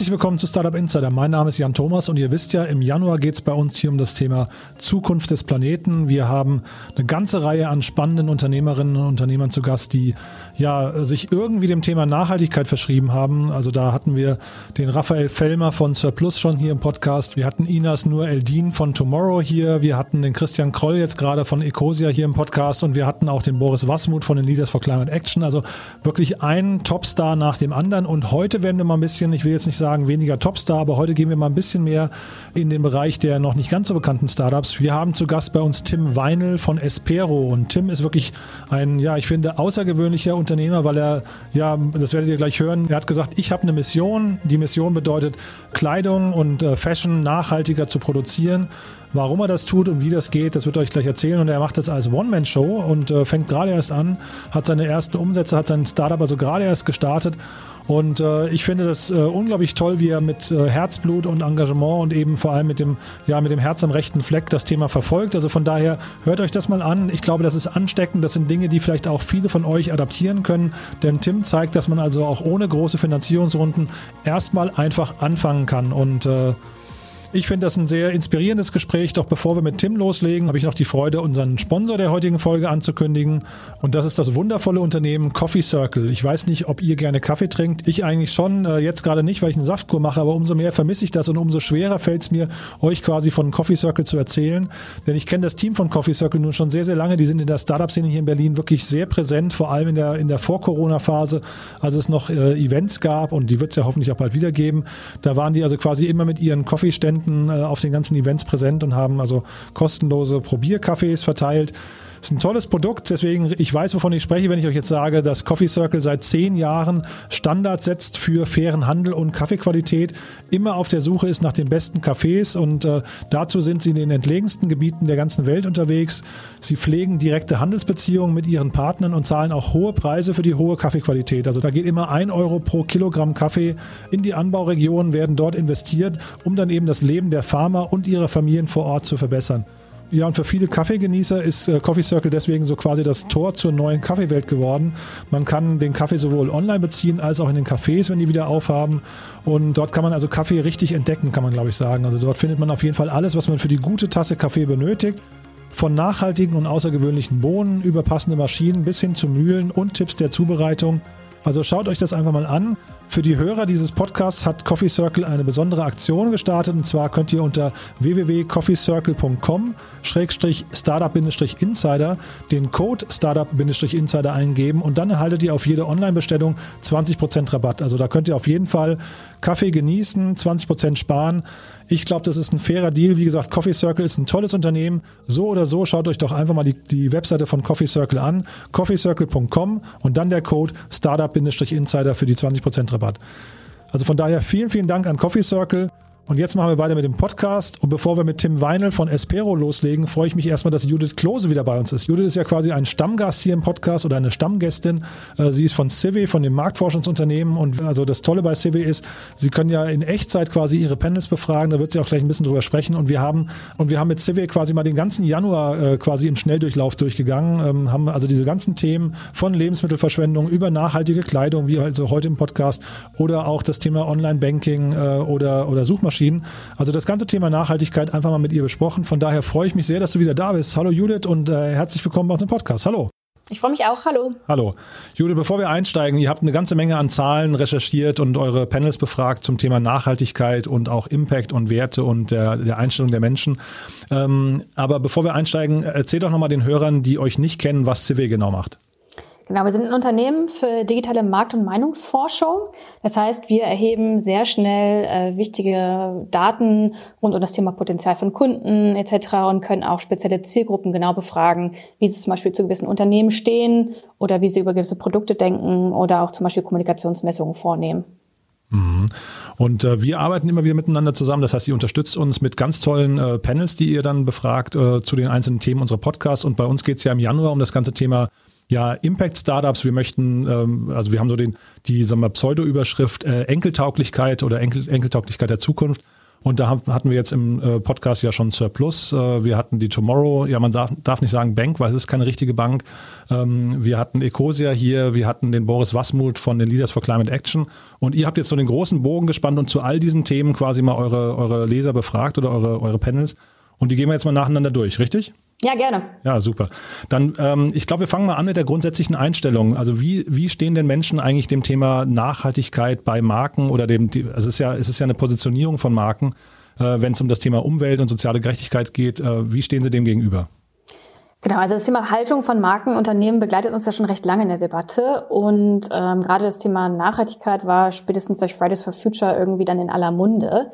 Herzlich willkommen zu Startup Insider. Mein Name ist Jan Thomas und ihr wisst ja, im Januar geht es bei uns hier um das Thema Zukunft des Planeten. Wir haben eine ganze Reihe an spannenden Unternehmerinnen und Unternehmern zu Gast, die ja sich irgendwie dem Thema Nachhaltigkeit verschrieben haben. Also da hatten wir den Raphael Fellmer von Surplus schon hier im Podcast. Wir hatten Inas Nur Eldin von Tomorrow hier. Wir hatten den Christian Kroll jetzt gerade von Ecosia hier im Podcast und wir hatten auch den Boris Wasmuth von den Leaders for Climate Action. Also wirklich ein Topstar nach dem anderen. Und heute werden wir mal ein bisschen, ich will jetzt nicht sagen weniger Topstar, aber heute gehen wir mal ein bisschen mehr in den Bereich der noch nicht ganz so bekannten Startups. Wir haben zu Gast bei uns Tim Weinel von Espero und Tim ist wirklich ein, ja, ich finde, außergewöhnlicher Unternehmer, weil er, ja, das werdet ihr gleich hören, er hat gesagt, ich habe eine Mission. Die Mission bedeutet, Kleidung und äh, Fashion nachhaltiger zu produzieren. Warum er das tut und wie das geht, das wird er euch gleich erzählen. Und er macht das als One-Man-Show und äh, fängt gerade erst an, hat seine ersten Umsätze, hat sein Startup also gerade erst gestartet und äh, ich finde das äh, unglaublich toll, wie er mit äh, Herzblut und Engagement und eben vor allem mit dem, ja, mit dem Herz am rechten Fleck das Thema verfolgt. Also von daher hört euch das mal an. Ich glaube, das ist ansteckend. Das sind Dinge, die vielleicht auch viele von euch adaptieren können. Denn Tim zeigt, dass man also auch ohne große Finanzierungsrunden erstmal einfach anfangen kann. Und äh, ich finde das ein sehr inspirierendes Gespräch. Doch bevor wir mit Tim loslegen, habe ich noch die Freude, unseren Sponsor der heutigen Folge anzukündigen. Und das ist das wundervolle Unternehmen Coffee Circle. Ich weiß nicht, ob ihr gerne Kaffee trinkt. Ich eigentlich schon. Äh, jetzt gerade nicht, weil ich eine Saftkur mache, aber umso mehr vermisse ich das und umso schwerer fällt es mir, euch quasi von Coffee Circle zu erzählen. Denn ich kenne das Team von Coffee Circle nun schon sehr, sehr lange. Die sind in der Startup-Szene hier in Berlin wirklich sehr präsent, vor allem in der, in der Vor-Corona-Phase, als es noch äh, Events gab und die wird es ja hoffentlich auch bald wieder geben. Da waren die also quasi immer mit ihren Coffee-Ständen Studenten äh, auf den ganzen Events präsent und haben also kostenlose Probiercafés verteilt. Ist ein tolles Produkt, deswegen ich weiß, wovon ich spreche, wenn ich euch jetzt sage, dass Coffee Circle seit zehn Jahren Standard setzt für fairen Handel und Kaffeequalität, immer auf der Suche ist nach den besten Cafés und äh, dazu sind sie in den entlegensten Gebieten der ganzen Welt unterwegs. Sie pflegen direkte Handelsbeziehungen mit ihren Partnern und zahlen auch hohe Preise für die hohe Kaffeequalität. Also da geht immer ein Euro pro Kilogramm Kaffee in die Anbauregionen, werden dort investiert, um dann eben das Leben der Farmer und ihrer Familien vor Ort zu verbessern. Ja, und für viele Kaffeegenießer ist äh, Coffee Circle deswegen so quasi das Tor zur neuen Kaffeewelt geworden. Man kann den Kaffee sowohl online beziehen als auch in den Cafés, wenn die wieder aufhaben. Und dort kann man also Kaffee richtig entdecken, kann man glaube ich sagen. Also dort findet man auf jeden Fall alles, was man für die gute Tasse Kaffee benötigt. Von nachhaltigen und außergewöhnlichen Bohnen über passende Maschinen bis hin zu Mühlen und Tipps der Zubereitung. Also schaut euch das einfach mal an. Für die Hörer dieses Podcasts hat Coffee Circle eine besondere Aktion gestartet und zwar könnt ihr unter www.coffeecircle.com-startup-insider den Code Startup-insider eingeben und dann erhaltet ihr auf jede Online-Bestellung 20% Rabatt. Also da könnt ihr auf jeden Fall Kaffee genießen, 20% sparen. Ich glaube, das ist ein fairer Deal. Wie gesagt, Coffee Circle ist ein tolles Unternehmen. So oder so, schaut euch doch einfach mal die, die Webseite von Coffee Circle an. coffeecircle.com und dann der Code Startup-Insider für die 20% Rabatt. Also von daher vielen, vielen Dank an Coffee Circle. Und jetzt machen wir weiter mit dem Podcast. Und bevor wir mit Tim Weinel von Espero loslegen, freue ich mich erstmal, dass Judith Klose wieder bei uns ist. Judith ist ja quasi ein Stammgast hier im Podcast oder eine Stammgästin. Äh, sie ist von Civi, von dem Marktforschungsunternehmen. Und also das Tolle bei Civi ist, sie können ja in Echtzeit quasi ihre Panels befragen. Da wird sie auch gleich ein bisschen drüber sprechen. Und wir haben, und wir haben mit Civi quasi mal den ganzen Januar äh, quasi im Schnelldurchlauf durchgegangen, ähm, haben also diese ganzen Themen von Lebensmittelverschwendung über nachhaltige Kleidung, wie also heute im Podcast, oder auch das Thema Online-Banking äh, oder, oder Suchmaschinen erschienen. Also das ganze Thema Nachhaltigkeit einfach mal mit ihr besprochen. Von daher freue ich mich sehr, dass du wieder da bist. Hallo Judith und äh, herzlich willkommen bei uns im Podcast. Hallo. Ich freue mich auch. Hallo. Hallo. Judith, bevor wir einsteigen, ihr habt eine ganze Menge an Zahlen recherchiert und eure Panels befragt zum Thema Nachhaltigkeit und auch Impact und Werte und der, der Einstellung der Menschen. Ähm, aber bevor wir einsteigen, erzähl doch nochmal den Hörern, die euch nicht kennen, was CW genau macht. Genau, wir sind ein Unternehmen für digitale Markt- und Meinungsforschung. Das heißt, wir erheben sehr schnell äh, wichtige Daten rund um das Thema Potenzial von Kunden etc. und können auch spezielle Zielgruppen genau befragen, wie sie zum Beispiel zu gewissen Unternehmen stehen oder wie sie über gewisse Produkte denken oder auch zum Beispiel Kommunikationsmessungen vornehmen. Mhm. Und äh, wir arbeiten immer wieder miteinander zusammen. Das heißt, ihr unterstützt uns mit ganz tollen äh, Panels, die ihr dann befragt äh, zu den einzelnen Themen unserer Podcasts. Und bei uns geht es ja im Januar um das ganze Thema ja, Impact-Startups, wir möchten, ähm, also wir haben so den, die sagen wir, Pseudo-Überschrift äh, Enkeltauglichkeit oder Enkel, Enkeltauglichkeit der Zukunft. Und da hatten wir jetzt im äh, Podcast ja schon Surplus, äh, wir hatten die Tomorrow, ja man darf nicht sagen Bank, weil es ist keine richtige Bank. Ähm, wir hatten Ecosia hier, wir hatten den Boris Wasmuth von den Leaders for Climate Action. Und ihr habt jetzt so den großen Bogen gespannt und zu all diesen Themen quasi mal eure, eure Leser befragt oder eure, eure Panels. Und die gehen wir jetzt mal nacheinander durch, richtig? Ja, gerne. Ja, super. Dann, ähm, ich glaube, wir fangen mal an mit der grundsätzlichen Einstellung. Also wie, wie stehen denn Menschen eigentlich dem Thema Nachhaltigkeit bei Marken oder dem, also es ist ja, es ist ja eine Positionierung von Marken, äh, wenn es um das Thema Umwelt und soziale Gerechtigkeit geht. Äh, wie stehen Sie dem gegenüber? Genau, also das Thema Haltung von Markenunternehmen begleitet uns ja schon recht lange in der Debatte und ähm, gerade das Thema Nachhaltigkeit war spätestens durch Fridays for Future irgendwie dann in aller Munde.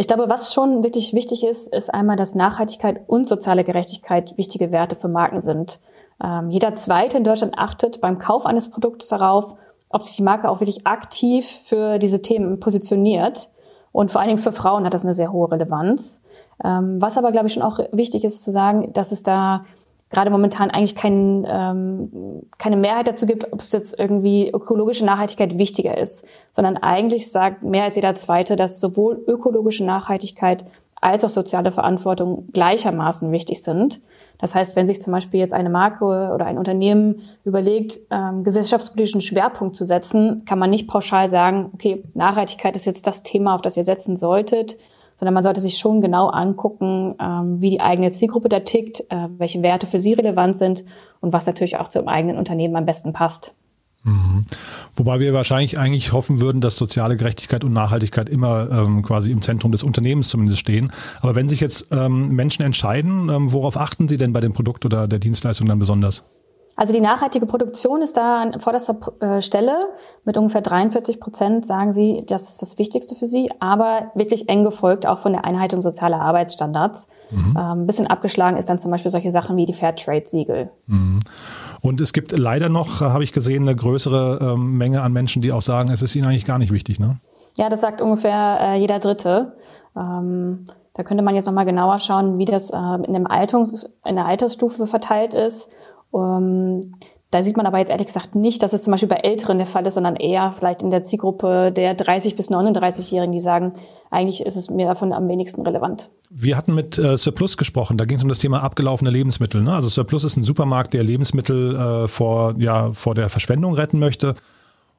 Ich glaube, was schon wirklich wichtig ist, ist einmal, dass Nachhaltigkeit und soziale Gerechtigkeit wichtige Werte für Marken sind. Ähm, jeder Zweite in Deutschland achtet beim Kauf eines Produkts darauf, ob sich die Marke auch wirklich aktiv für diese Themen positioniert. Und vor allen Dingen für Frauen hat das eine sehr hohe Relevanz. Ähm, was aber, glaube ich, schon auch wichtig ist zu sagen, dass es da gerade momentan eigentlich kein, ähm, keine Mehrheit dazu gibt, ob es jetzt irgendwie ökologische Nachhaltigkeit wichtiger ist, sondern eigentlich sagt mehr als jeder Zweite, dass sowohl ökologische Nachhaltigkeit als auch soziale Verantwortung gleichermaßen wichtig sind. Das heißt, wenn sich zum Beispiel jetzt eine Marke oder ein Unternehmen überlegt, ähm, gesellschaftspolitischen Schwerpunkt zu setzen, kann man nicht pauschal sagen, okay, Nachhaltigkeit ist jetzt das Thema, auf das ihr setzen solltet, sondern man sollte sich schon genau angucken, ähm, wie die eigene Zielgruppe da tickt, äh, welche Werte für sie relevant sind und was natürlich auch zum eigenen Unternehmen am besten passt. Mhm. Wobei wir wahrscheinlich eigentlich hoffen würden, dass soziale Gerechtigkeit und Nachhaltigkeit immer ähm, quasi im Zentrum des Unternehmens zumindest stehen. Aber wenn sich jetzt ähm, Menschen entscheiden, ähm, worauf achten sie denn bei dem Produkt oder der Dienstleistung dann besonders? Also die nachhaltige Produktion ist da an vorderster äh, Stelle. Mit ungefähr 43 Prozent sagen sie, das ist das Wichtigste für sie, aber wirklich eng gefolgt auch von der Einhaltung sozialer Arbeitsstandards. Mhm. Ähm, ein bisschen abgeschlagen ist dann zum Beispiel solche Sachen wie die Fairtrade-Siegel. Mhm. Und es gibt leider noch, habe ich gesehen, eine größere ähm, Menge an Menschen, die auch sagen, es ist ihnen eigentlich gar nicht wichtig, ne? Ja, das sagt ungefähr äh, jeder Dritte. Ähm, da könnte man jetzt nochmal genauer schauen, wie das äh, in, dem Altungs-, in der Altersstufe verteilt ist um, ähm, da sieht man aber jetzt ehrlich gesagt nicht, dass es zum Beispiel bei Älteren der Fall ist, sondern eher vielleicht in der Zielgruppe der 30- bis 39-Jährigen, die sagen, eigentlich ist es mir davon am wenigsten relevant. Wir hatten mit äh, Surplus gesprochen, da ging es um das Thema abgelaufene Lebensmittel. Ne? Also Surplus ist ein Supermarkt, der Lebensmittel äh, vor, ja, vor der Verschwendung retten möchte.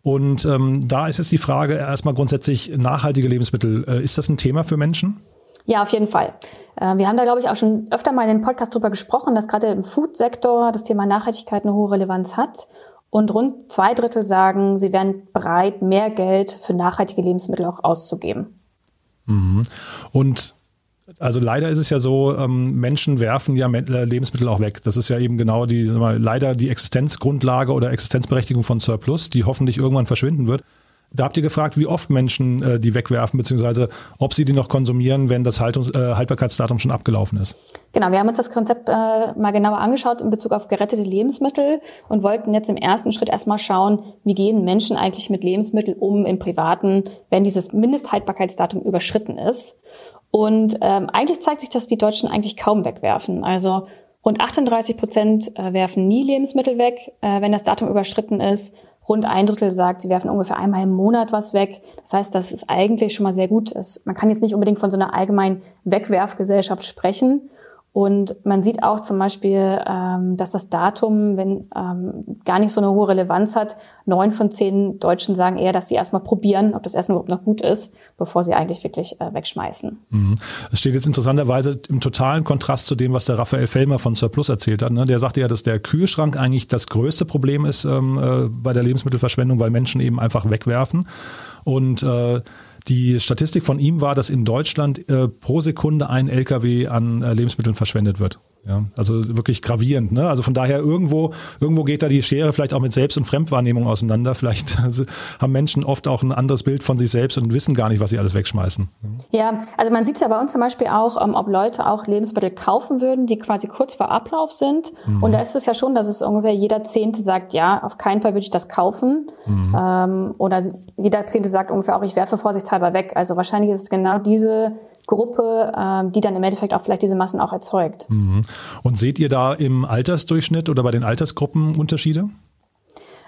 Und ähm, da ist jetzt die Frage erstmal grundsätzlich nachhaltige Lebensmittel. Äh, ist das ein Thema für Menschen? Ja, auf jeden Fall. Äh, wir haben da, glaube ich, auch schon öfter mal in den Podcast drüber gesprochen, dass gerade im Food-Sektor das Thema Nachhaltigkeit eine hohe Relevanz hat. Und rund zwei Drittel sagen, sie wären bereit, mehr Geld für nachhaltige Lebensmittel auch auszugeben. Mhm. Und also leider ist es ja so, ähm, Menschen werfen ja äh, Lebensmittel auch weg. Das ist ja eben genau die, mal, leider die Existenzgrundlage oder Existenzberechtigung von Surplus, die hoffentlich irgendwann verschwinden wird. Da habt ihr gefragt, wie oft Menschen äh, die wegwerfen, beziehungsweise ob sie die noch konsumieren, wenn das Haltungs äh, Haltbarkeitsdatum schon abgelaufen ist. Genau, wir haben uns das Konzept äh, mal genauer angeschaut in Bezug auf gerettete Lebensmittel und wollten jetzt im ersten Schritt erstmal schauen, wie gehen Menschen eigentlich mit Lebensmitteln um im Privaten, wenn dieses Mindesthaltbarkeitsdatum überschritten ist. Und ähm, eigentlich zeigt sich, dass die Deutschen eigentlich kaum wegwerfen. Also rund 38 Prozent äh, werfen nie Lebensmittel weg, äh, wenn das Datum überschritten ist. Rund ein Drittel sagt, sie werfen ungefähr einmal im Monat was weg. Das heißt, das ist eigentlich schon mal sehr gut. Man kann jetzt nicht unbedingt von so einer allgemeinen Wegwerfgesellschaft sprechen. Und man sieht auch zum Beispiel, ähm, dass das Datum, wenn ähm, gar nicht so eine hohe Relevanz hat, neun von zehn Deutschen sagen eher, dass sie erstmal probieren, ob das Essen überhaupt noch gut ist, bevor sie eigentlich wirklich äh, wegschmeißen. Mhm. Es steht jetzt interessanterweise im totalen Kontrast zu dem, was der Raphael Fellmer von Surplus erzählt hat. Ne? Der sagte ja, dass der Kühlschrank eigentlich das größte Problem ist ähm, äh, bei der Lebensmittelverschwendung, weil Menschen eben einfach wegwerfen. Und äh, die Statistik von ihm war, dass in Deutschland äh, pro Sekunde ein LKW an äh, Lebensmitteln verschwendet wird. Ja, also wirklich gravierend. Ne? Also von daher irgendwo, irgendwo geht da die Schere vielleicht auch mit Selbst- und Fremdwahrnehmung auseinander. Vielleicht haben Menschen oft auch ein anderes Bild von sich selbst und wissen gar nicht, was sie alles wegschmeißen. Ja, also man sieht es ja bei uns zum Beispiel auch, ähm, ob Leute auch Lebensmittel kaufen würden, die quasi kurz vor Ablauf sind. Mhm. Und da ist es ja schon, dass es ungefähr jeder Zehnte sagt, ja, auf keinen Fall würde ich das kaufen. Mhm. Ähm, oder jeder Zehnte sagt ungefähr auch, ich werfe vorsichtshalber weg. Also wahrscheinlich ist es genau diese Gruppe, ähm, die dann im Endeffekt auch vielleicht diese Massen auch erzeugt. Mhm. Und seht ihr da im Altersdurchschnitt oder bei den Altersgruppen Unterschiede?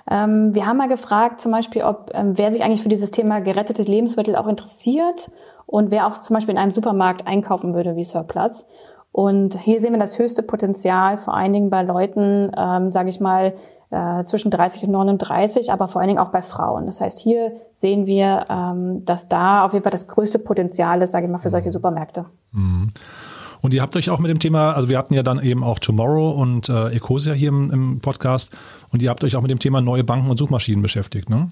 Ähm, wir haben mal gefragt, zum Beispiel, ob ähm, wer sich eigentlich für dieses Thema gerettete Lebensmittel auch interessiert und wer auch zum Beispiel in einem Supermarkt einkaufen würde wie Surplus. Und hier sehen wir das höchste Potenzial, vor allen Dingen bei Leuten, ähm, sage ich mal, äh, zwischen 30 und 39, aber vor allen Dingen auch bei Frauen. Das heißt, hier sehen wir, ähm, dass da auf jeden Fall das größte Potenzial ist, sage ich mal, für solche mhm. Supermärkte. Mhm. Und ihr habt euch auch mit dem Thema, also wir hatten ja dann eben auch Tomorrow und äh, Ecosia hier im, im Podcast und ihr habt euch auch mit dem Thema neue Banken und Suchmaschinen beschäftigt, ne?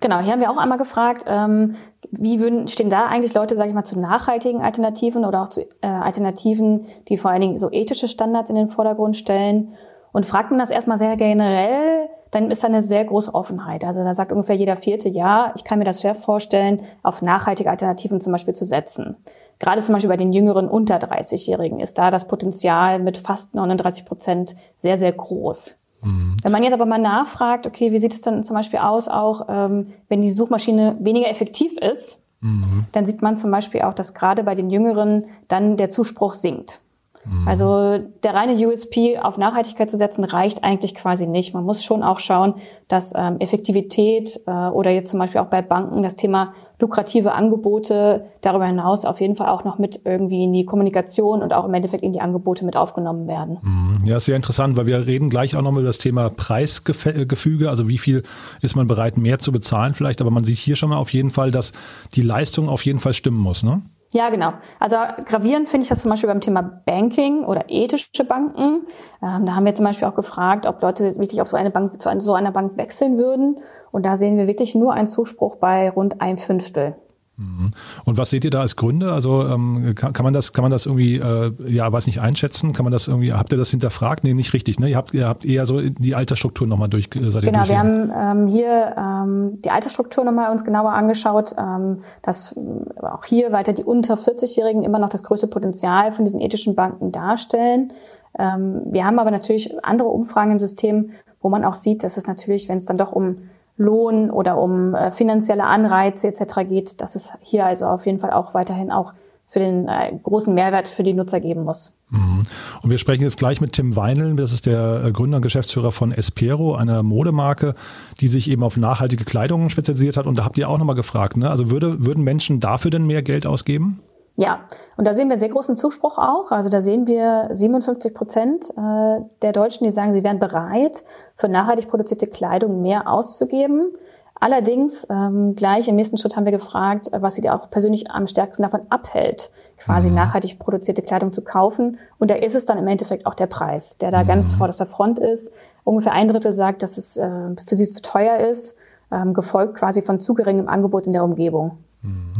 Genau, hier haben wir auch einmal gefragt, ähm, wie würden, stehen da eigentlich Leute, sage ich mal, zu nachhaltigen Alternativen oder auch zu äh, Alternativen, die vor allen Dingen so ethische Standards in den Vordergrund stellen? Und fragt man das erstmal sehr generell, dann ist da eine sehr große Offenheit. Also da sagt ungefähr jeder vierte Ja, ich kann mir das sehr vorstellen, auf nachhaltige Alternativen zum Beispiel zu setzen. Gerade zum Beispiel bei den jüngeren unter 30-Jährigen ist da das Potenzial mit fast 39 Prozent sehr, sehr groß. Mhm. Wenn man jetzt aber mal nachfragt, okay, wie sieht es dann zum Beispiel aus, auch ähm, wenn die Suchmaschine weniger effektiv ist, mhm. dann sieht man zum Beispiel auch, dass gerade bei den Jüngeren dann der Zuspruch sinkt. Mhm. Also der reine USP auf Nachhaltigkeit zu setzen, reicht eigentlich quasi nicht. Man muss schon auch schauen, dass ähm, Effektivität äh, oder jetzt zum Beispiel auch bei Banken das Thema lukrative Angebote darüber hinaus auf jeden Fall auch noch mit irgendwie in die Kommunikation und auch im Endeffekt in die Angebote mit aufgenommen werden. Mhm. Ja, sehr interessant, weil wir reden gleich auch noch über das Thema Preisgefüge, also wie viel ist man bereit mehr zu bezahlen vielleicht, aber man sieht hier schon mal auf jeden Fall, dass die Leistung auf jeden Fall stimmen muss, ne? Ja, genau. Also gravierend finde ich das zum Beispiel beim Thema Banking oder ethische Banken. Ähm, da haben wir zum Beispiel auch gefragt, ob Leute wirklich auf so eine Bank, zu so einer Bank wechseln würden. Und da sehen wir wirklich nur einen Zuspruch bei rund ein Fünftel. Mhm. Und was seht ihr da als Gründe? Also ähm, kann, kann, man das, kann man das irgendwie, äh, ja, weiß nicht, einschätzen? Kann man das irgendwie, habt ihr das hinterfragt? Nee, nicht richtig, ne? Ihr habt, ihr habt eher so die Altersstruktur nochmal durch. Äh, seid genau, wir haben ähm, hier ähm, die Altersstruktur nochmal uns genauer angeschaut, ähm, dass äh, auch hier weiter die unter 40-Jährigen immer noch das größte Potenzial von diesen ethischen Banken darstellen. Ähm, wir haben aber natürlich andere Umfragen im System, wo man auch sieht, dass es natürlich, wenn es dann doch um Lohn oder um äh, finanzielle Anreize etc. geht, dass es hier also auf jeden Fall auch weiterhin auch für den äh, großen Mehrwert für die Nutzer geben muss. Mhm. Und wir sprechen jetzt gleich mit Tim Weinl, das ist der äh, Gründer und Geschäftsführer von Espero, einer Modemarke, die sich eben auf nachhaltige Kleidung spezialisiert hat. Und da habt ihr auch nochmal gefragt, ne? Also würde, würden Menschen dafür denn mehr Geld ausgeben? Ja, und da sehen wir sehr großen Zuspruch auch. Also da sehen wir 57 Prozent äh, der Deutschen, die sagen, sie wären bereit, für nachhaltig produzierte Kleidung mehr auszugeben. Allerdings, ähm, gleich im nächsten Schritt haben wir gefragt, was sie auch persönlich am stärksten davon abhält, quasi mhm. nachhaltig produzierte Kleidung zu kaufen. Und da ist es dann im Endeffekt auch der Preis, der da mhm. ganz vorderster Front ist. Ungefähr ein Drittel sagt, dass es äh, für sie zu teuer ist, ähm, gefolgt quasi von zu geringem Angebot in der Umgebung. Mhm.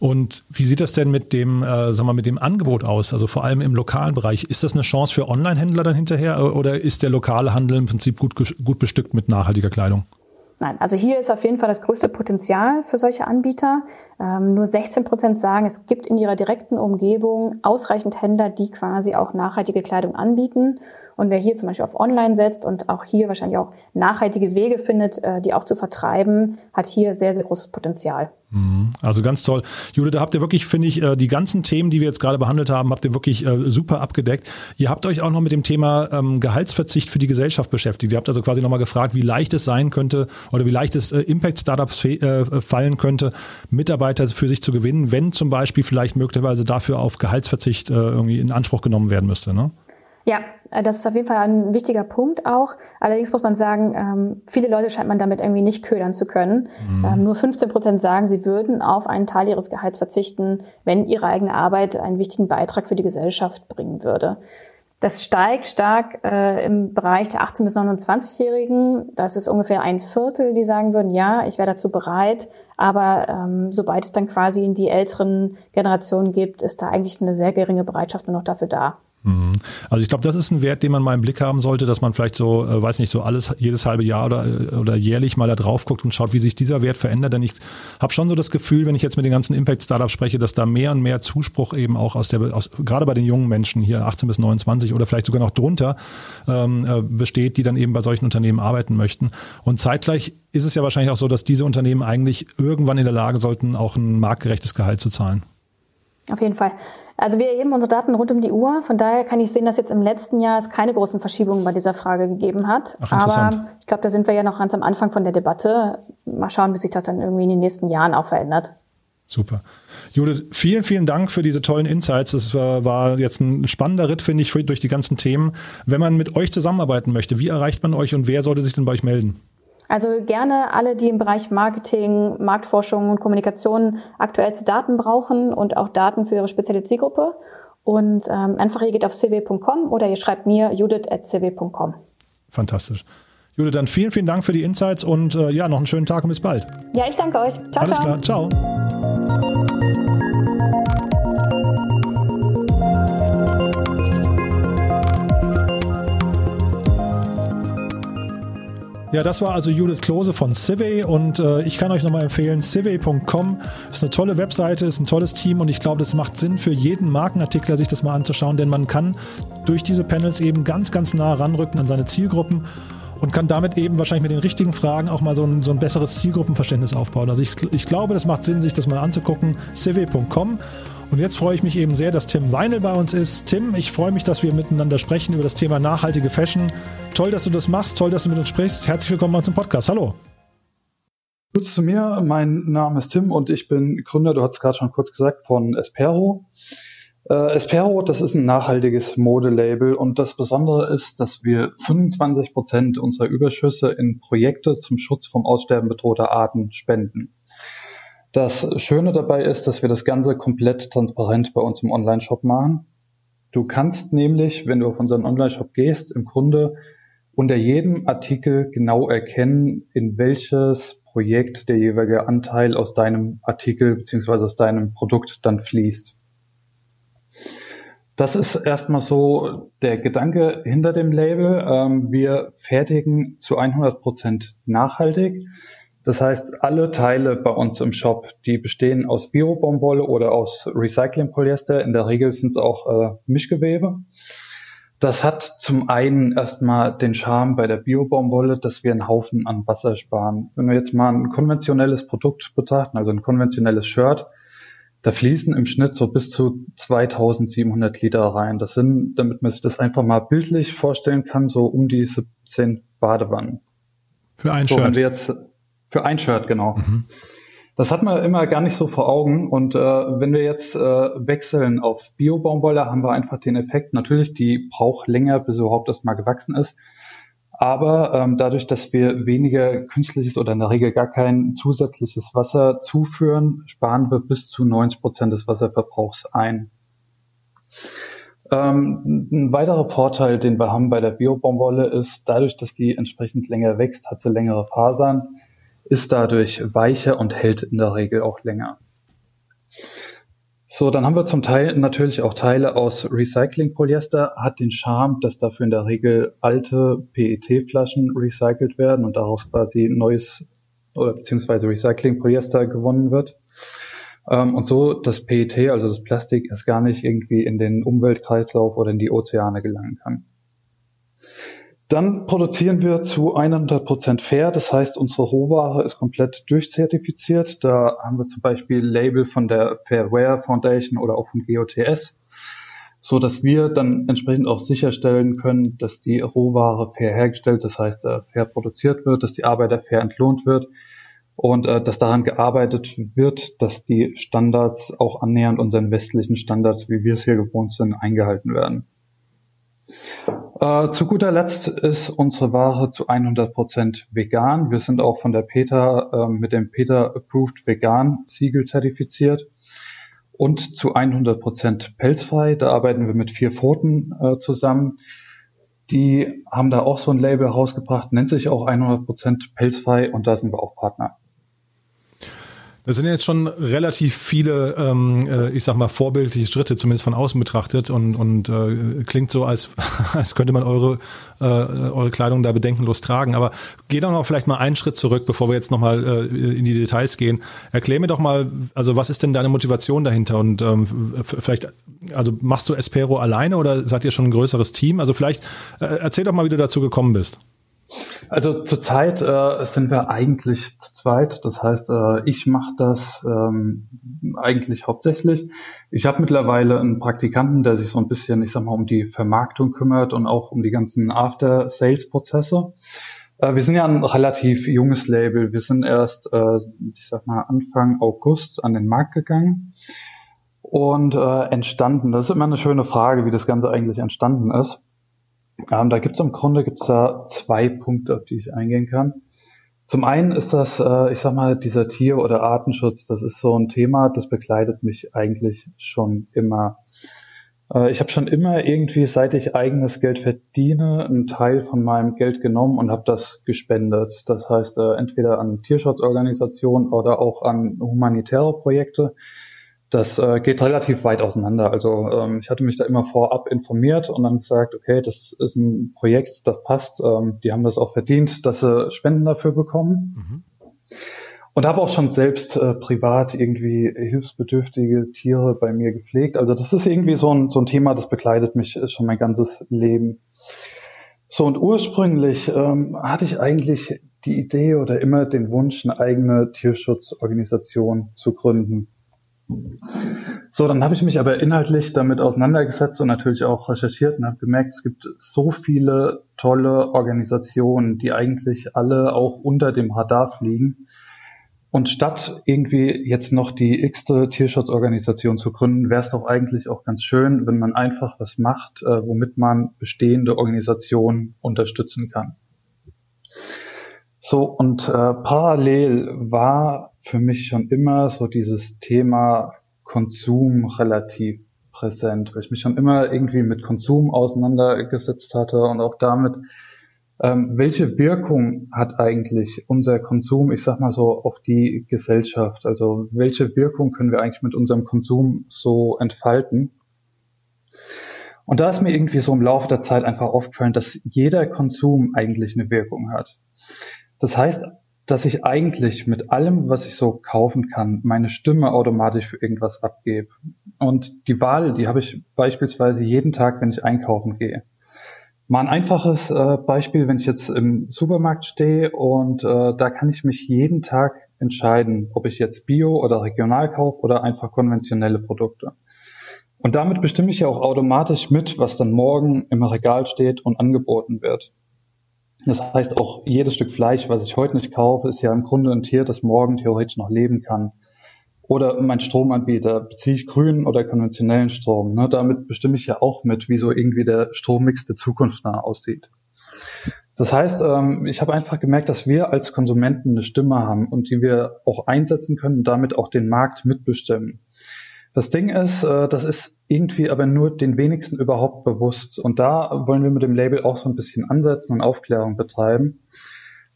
Und wie sieht das denn mit dem, äh, sag mal, mit dem Angebot aus? Also vor allem im lokalen Bereich. Ist das eine Chance für Online-Händler dann hinterher oder ist der lokale Handel im Prinzip gut, gut bestückt mit nachhaltiger Kleidung? Nein, also hier ist auf jeden Fall das größte Potenzial für solche Anbieter. Ähm, nur 16 Prozent sagen, es gibt in ihrer direkten Umgebung ausreichend Händler, die quasi auch nachhaltige Kleidung anbieten. Und wer hier zum Beispiel auf Online setzt und auch hier wahrscheinlich auch nachhaltige Wege findet, äh, die auch zu vertreiben, hat hier sehr, sehr großes Potenzial. Mhm. Also ganz toll. Jule, da habt ihr wirklich, finde ich, äh, die ganzen Themen, die wir jetzt gerade behandelt haben, habt ihr wirklich äh, super abgedeckt. Ihr habt euch auch noch mit dem Thema ähm, Gehaltsverzicht für die Gesellschaft beschäftigt. Ihr habt also quasi nochmal gefragt, wie leicht es sein könnte oder wie leicht es Impact-Startups fallen könnte, Mitarbeiter für sich zu gewinnen, wenn zum Beispiel vielleicht möglicherweise dafür auf Gehaltsverzicht irgendwie in Anspruch genommen werden müsste. Ne? Ja, äh, das ist auf jeden Fall ein wichtiger Punkt auch. Allerdings muss man sagen, ähm, viele Leute scheint man damit irgendwie nicht ködern zu können. Mhm. Ähm, nur 15 Prozent sagen, sie würden auf einen Teil ihres Gehalts verzichten, wenn ihre eigene Arbeit einen wichtigen Beitrag für die Gesellschaft bringen würde. Das steigt stark äh, im Bereich der 18- bis 29-Jährigen. Das ist ungefähr ein Viertel, die sagen würden, ja, ich wäre dazu bereit. Aber ähm, sobald es dann quasi in die älteren Generationen gibt, ist da eigentlich eine sehr geringe Bereitschaft nur noch dafür da. Mhm. Also ich glaube, das ist ein Wert, den man mal im Blick haben sollte, dass man vielleicht so, äh, weiß nicht, so alles jedes halbe Jahr oder, äh, oder jährlich mal da drauf guckt und schaut, wie sich dieser Wert verändert. Denn ich habe schon so das Gefühl, wenn ich jetzt mit den ganzen Impact-Startups spreche, dass da mehr und mehr Zuspruch eben auch aus der, aus, gerade bei den jungen Menschen hier 18 bis 29 oder vielleicht sogar noch drunter ähm, äh, besteht, die dann eben bei solchen Unternehmen arbeiten möchten. Und zeitgleich ist es ja wahrscheinlich auch so, dass diese Unternehmen eigentlich irgendwann in der Lage sollten, auch ein marktgerechtes Gehalt zu zahlen. Auf jeden Fall. Also wir erheben unsere Daten rund um die Uhr. Von daher kann ich sehen, dass jetzt im letzten Jahr es keine großen Verschiebungen bei dieser Frage gegeben hat. Ach, Aber ich glaube, da sind wir ja noch ganz am Anfang von der Debatte. Mal schauen, wie sich das dann irgendwie in den nächsten Jahren auch verändert. Super. Judith, vielen, vielen Dank für diese tollen Insights. Das war, war jetzt ein spannender Ritt, finde ich, durch die ganzen Themen. Wenn man mit euch zusammenarbeiten möchte, wie erreicht man euch und wer sollte sich denn bei euch melden? Also gerne alle, die im Bereich Marketing, Marktforschung und Kommunikation aktuellste Daten brauchen und auch Daten für ihre spezielle Zielgruppe. Und ähm, einfach ihr geht auf cw.com oder ihr schreibt mir judith.cw.com. Fantastisch. Judith, dann vielen, vielen Dank für die Insights und äh, ja, noch einen schönen Tag und bis bald. Ja, ich danke euch. Ciao, Alles ciao. klar. Ciao. Ja, das war also Judith Klose von Civey und äh, ich kann euch nochmal empfehlen, civey.com ist eine tolle Webseite, ist ein tolles Team und ich glaube, es macht Sinn für jeden Markenartikler, sich das mal anzuschauen, denn man kann durch diese Panels eben ganz, ganz nah ranrücken an seine Zielgruppen und kann damit eben wahrscheinlich mit den richtigen Fragen auch mal so ein, so ein besseres Zielgruppenverständnis aufbauen. Also ich, ich glaube, das macht Sinn, sich das mal anzugucken. civey.com und jetzt freue ich mich eben sehr, dass Tim Weinel bei uns ist. Tim, ich freue mich, dass wir miteinander sprechen über das Thema nachhaltige Fashion. Toll, dass du das machst, toll, dass du mit uns sprichst. Herzlich willkommen uns im Podcast. Hallo. Kurz zu mir, mein Name ist Tim und ich bin Gründer, du hast es gerade schon kurz gesagt, von Espero. Äh, Espero, das ist ein nachhaltiges Modelabel und das Besondere ist, dass wir 25 Prozent unserer Überschüsse in Projekte zum Schutz vom Aussterben bedrohter Arten spenden. Das Schöne dabei ist, dass wir das Ganze komplett transparent bei uns im Online-Shop machen. Du kannst nämlich, wenn du auf unseren Online-Shop gehst, im Grunde unter jedem Artikel genau erkennen, in welches Projekt der jeweilige Anteil aus deinem Artikel beziehungsweise aus deinem Produkt dann fließt. Das ist erstmal so der Gedanke hinter dem Label. Ähm, wir fertigen zu 100 Prozent nachhaltig. Das heißt, alle Teile bei uns im Shop, die bestehen aus Bio-Baumwolle oder aus Recycling-Polyester. In der Regel sind es auch äh, Mischgewebe. Das hat zum einen erstmal den Charme bei der Bio-Baumwolle, dass wir einen Haufen an Wasser sparen. Wenn wir jetzt mal ein konventionelles Produkt betrachten, also ein konventionelles Shirt, da fließen im Schnitt so bis zu 2700 Liter rein. Das sind, damit man sich das einfach mal bildlich vorstellen kann, so um die 17 Badewannen. Für ein so, Shirt. Wenn wir jetzt, für ein Shirt, genau. Mhm. Das hat man immer gar nicht so vor Augen. Und äh, wenn wir jetzt äh, wechseln auf Bio-Baumwolle, haben wir einfach den Effekt, natürlich, die braucht länger, bis überhaupt erst mal gewachsen ist. Aber ähm, dadurch, dass wir weniger künstliches oder in der Regel gar kein zusätzliches Wasser zuführen, sparen wir bis zu 90 Prozent des Wasserverbrauchs ein. Ähm, ein weiterer Vorteil, den wir haben bei der Bio-Baumwolle, ist, dadurch, dass die entsprechend länger wächst, hat sie längere Fasern ist dadurch weicher und hält in der Regel auch länger. So, dann haben wir zum Teil natürlich auch Teile aus Recycling-Polyester, hat den Charme, dass dafür in der Regel alte PET-Flaschen recycelt werden und daraus quasi neues oder beziehungsweise Recycling-Polyester gewonnen wird. Ähm, und so das PET, also das Plastik, erst gar nicht irgendwie in den Umweltkreislauf oder in die Ozeane gelangen kann. Dann produzieren wir zu 100 Prozent fair, das heißt, unsere Rohware ist komplett durchzertifiziert. Da haben wir zum Beispiel Label von der Fairware Foundation oder auch von GOTS, so dass wir dann entsprechend auch sicherstellen können, dass die Rohware fair hergestellt, das heißt äh, fair produziert wird, dass die Arbeiter fair entlohnt wird und äh, dass daran gearbeitet wird, dass die Standards auch annähernd unseren westlichen Standards, wie wir es hier gewohnt sind, eingehalten werden. Äh, zu guter Letzt ist unsere Ware zu 100% vegan. Wir sind auch von der PETA äh, mit dem PETA Approved Vegan Siegel zertifiziert und zu 100% pelzfrei. Da arbeiten wir mit vier Pfoten äh, zusammen. Die haben da auch so ein Label rausgebracht, nennt sich auch 100% pelzfrei und da sind wir auch Partner. Das sind jetzt schon relativ viele, ähm, äh, ich sag mal, vorbildliche Schritte, zumindest von außen betrachtet und, und äh, klingt so, als, als könnte man eure, äh, eure Kleidung da bedenkenlos tragen. Aber geh doch noch vielleicht mal einen Schritt zurück, bevor wir jetzt nochmal äh, in die Details gehen. Erklär mir doch mal, also was ist denn deine Motivation dahinter? Und ähm, vielleicht, also machst du Espero alleine oder seid ihr schon ein größeres Team? Also vielleicht äh, erzähl doch mal, wie du dazu gekommen bist. Also zurzeit äh, sind wir eigentlich zu zweit. Das heißt, äh, ich mache das ähm, eigentlich hauptsächlich. Ich habe mittlerweile einen Praktikanten, der sich so ein bisschen, ich sag mal, um die Vermarktung kümmert und auch um die ganzen After-Sales-Prozesse. Äh, wir sind ja ein relativ junges Label. Wir sind erst, äh, ich sag mal, Anfang August an den Markt gegangen und äh, entstanden. Das ist immer eine schöne Frage, wie das Ganze eigentlich entstanden ist. Ähm, da gibt es im Grunde gibt's da zwei Punkte, auf die ich eingehen kann. Zum einen ist das, äh, ich sag mal, dieser Tier- oder Artenschutz, das ist so ein Thema, das begleitet mich eigentlich schon immer. Äh, ich habe schon immer irgendwie, seit ich eigenes Geld verdiene, einen Teil von meinem Geld genommen und habe das gespendet. Das heißt, äh, entweder an Tierschutzorganisationen oder auch an humanitäre Projekte das äh, geht relativ weit auseinander. Also ähm, ich hatte mich da immer vorab informiert und dann gesagt, okay, das ist ein Projekt, das passt. Ähm, die haben das auch verdient, dass sie Spenden dafür bekommen. Mhm. Und habe auch schon selbst äh, privat irgendwie hilfsbedürftige Tiere bei mir gepflegt. Also das ist irgendwie so ein, so ein Thema, das begleitet mich äh, schon mein ganzes Leben. So und ursprünglich ähm, hatte ich eigentlich die Idee oder immer den Wunsch, eine eigene Tierschutzorganisation zu gründen. So, dann habe ich mich aber inhaltlich damit auseinandergesetzt und natürlich auch recherchiert und habe gemerkt, es gibt so viele tolle Organisationen, die eigentlich alle auch unter dem Radar fliegen. Und statt irgendwie jetzt noch die x-te Tierschutzorganisation zu gründen, wäre es doch eigentlich auch ganz schön, wenn man einfach was macht, äh, womit man bestehende Organisationen unterstützen kann. So, und äh, parallel war für mich schon immer so dieses Thema Konsum relativ präsent, weil ich mich schon immer irgendwie mit Konsum auseinandergesetzt hatte und auch damit, ähm, welche Wirkung hat eigentlich unser Konsum, ich sag mal so, auf die Gesellschaft? Also welche Wirkung können wir eigentlich mit unserem Konsum so entfalten? Und da ist mir irgendwie so im Laufe der Zeit einfach aufgefallen, dass jeder Konsum eigentlich eine Wirkung hat. Das heißt, dass ich eigentlich mit allem, was ich so kaufen kann, meine Stimme automatisch für irgendwas abgebe. Und die Wahl, die habe ich beispielsweise jeden Tag, wenn ich einkaufen gehe. Mal ein einfaches äh, Beispiel, wenn ich jetzt im Supermarkt stehe und äh, da kann ich mich jeden Tag entscheiden, ob ich jetzt Bio oder regional kaufe oder einfach konventionelle Produkte. Und damit bestimme ich ja auch automatisch mit, was dann morgen im Regal steht und angeboten wird. Das heißt, auch jedes Stück Fleisch, was ich heute nicht kaufe, ist ja im Grunde ein Tier, das morgen theoretisch noch leben kann. Oder mein Stromanbieter, beziehe ich grünen oder konventionellen Strom. Ne? Damit bestimme ich ja auch mit, wie so irgendwie der Strommix der Zukunft nah aussieht. Das heißt, ähm, ich habe einfach gemerkt, dass wir als Konsumenten eine Stimme haben und die wir auch einsetzen können und damit auch den Markt mitbestimmen. Das Ding ist, äh, das ist irgendwie aber nur den wenigsten überhaupt bewusst. Und da wollen wir mit dem Label auch so ein bisschen ansetzen und Aufklärung betreiben.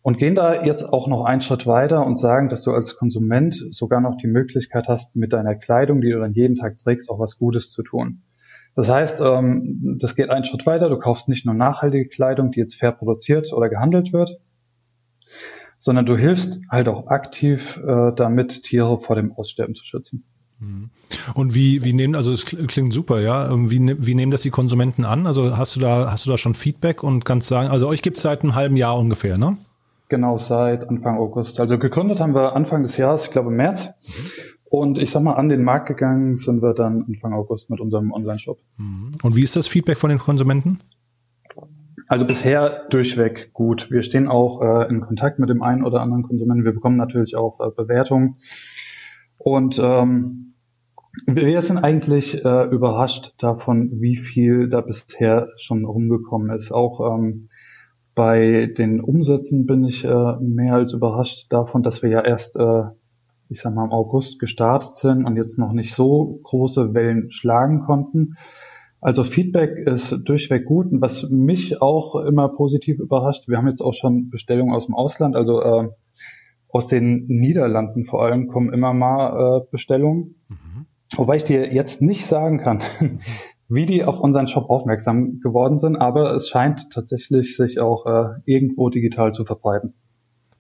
Und gehen da jetzt auch noch einen Schritt weiter und sagen, dass du als Konsument sogar noch die Möglichkeit hast, mit deiner Kleidung, die du dann jeden Tag trägst, auch was Gutes zu tun. Das heißt, ähm, das geht einen Schritt weiter. Du kaufst nicht nur nachhaltige Kleidung, die jetzt fair produziert oder gehandelt wird, sondern du hilfst halt auch aktiv äh, damit, Tiere vor dem Aussterben zu schützen. Und wie, wie nehmen, also es klingt super, ja. Ähm, wie, ne, wie nehmen das die Konsumenten an? Also hast du da, hast du da schon Feedback und kannst sagen, also euch gibt es seit einem halben Jahr ungefähr, ne? Genau, seit Anfang August. Also gegründet haben wir Anfang des Jahres, ich glaube März. Und ich sag mal, an den Markt gegangen sind wir dann Anfang August mit unserem Online-Shop. Mhm. Und wie ist das Feedback von den Konsumenten? Also bisher durchweg gut. Wir stehen auch äh, in Kontakt mit dem einen oder anderen Konsumenten. Wir bekommen natürlich auch äh, Bewertungen. Und ähm, wir sind eigentlich äh, überrascht davon, wie viel da bisher schon rumgekommen ist. Auch ähm, bei den Umsätzen bin ich äh, mehr als überrascht davon, dass wir ja erst, äh, ich sag mal, im August gestartet sind und jetzt noch nicht so große Wellen schlagen konnten. Also Feedback ist durchweg gut und was mich auch immer positiv überrascht, wir haben jetzt auch schon Bestellungen aus dem Ausland, also äh, aus den Niederlanden vor allem kommen immer mal äh, Bestellungen. Mhm. Wobei ich dir jetzt nicht sagen kann, wie die auf unseren Shop aufmerksam geworden sind, aber es scheint tatsächlich sich auch äh, irgendwo digital zu verbreiten.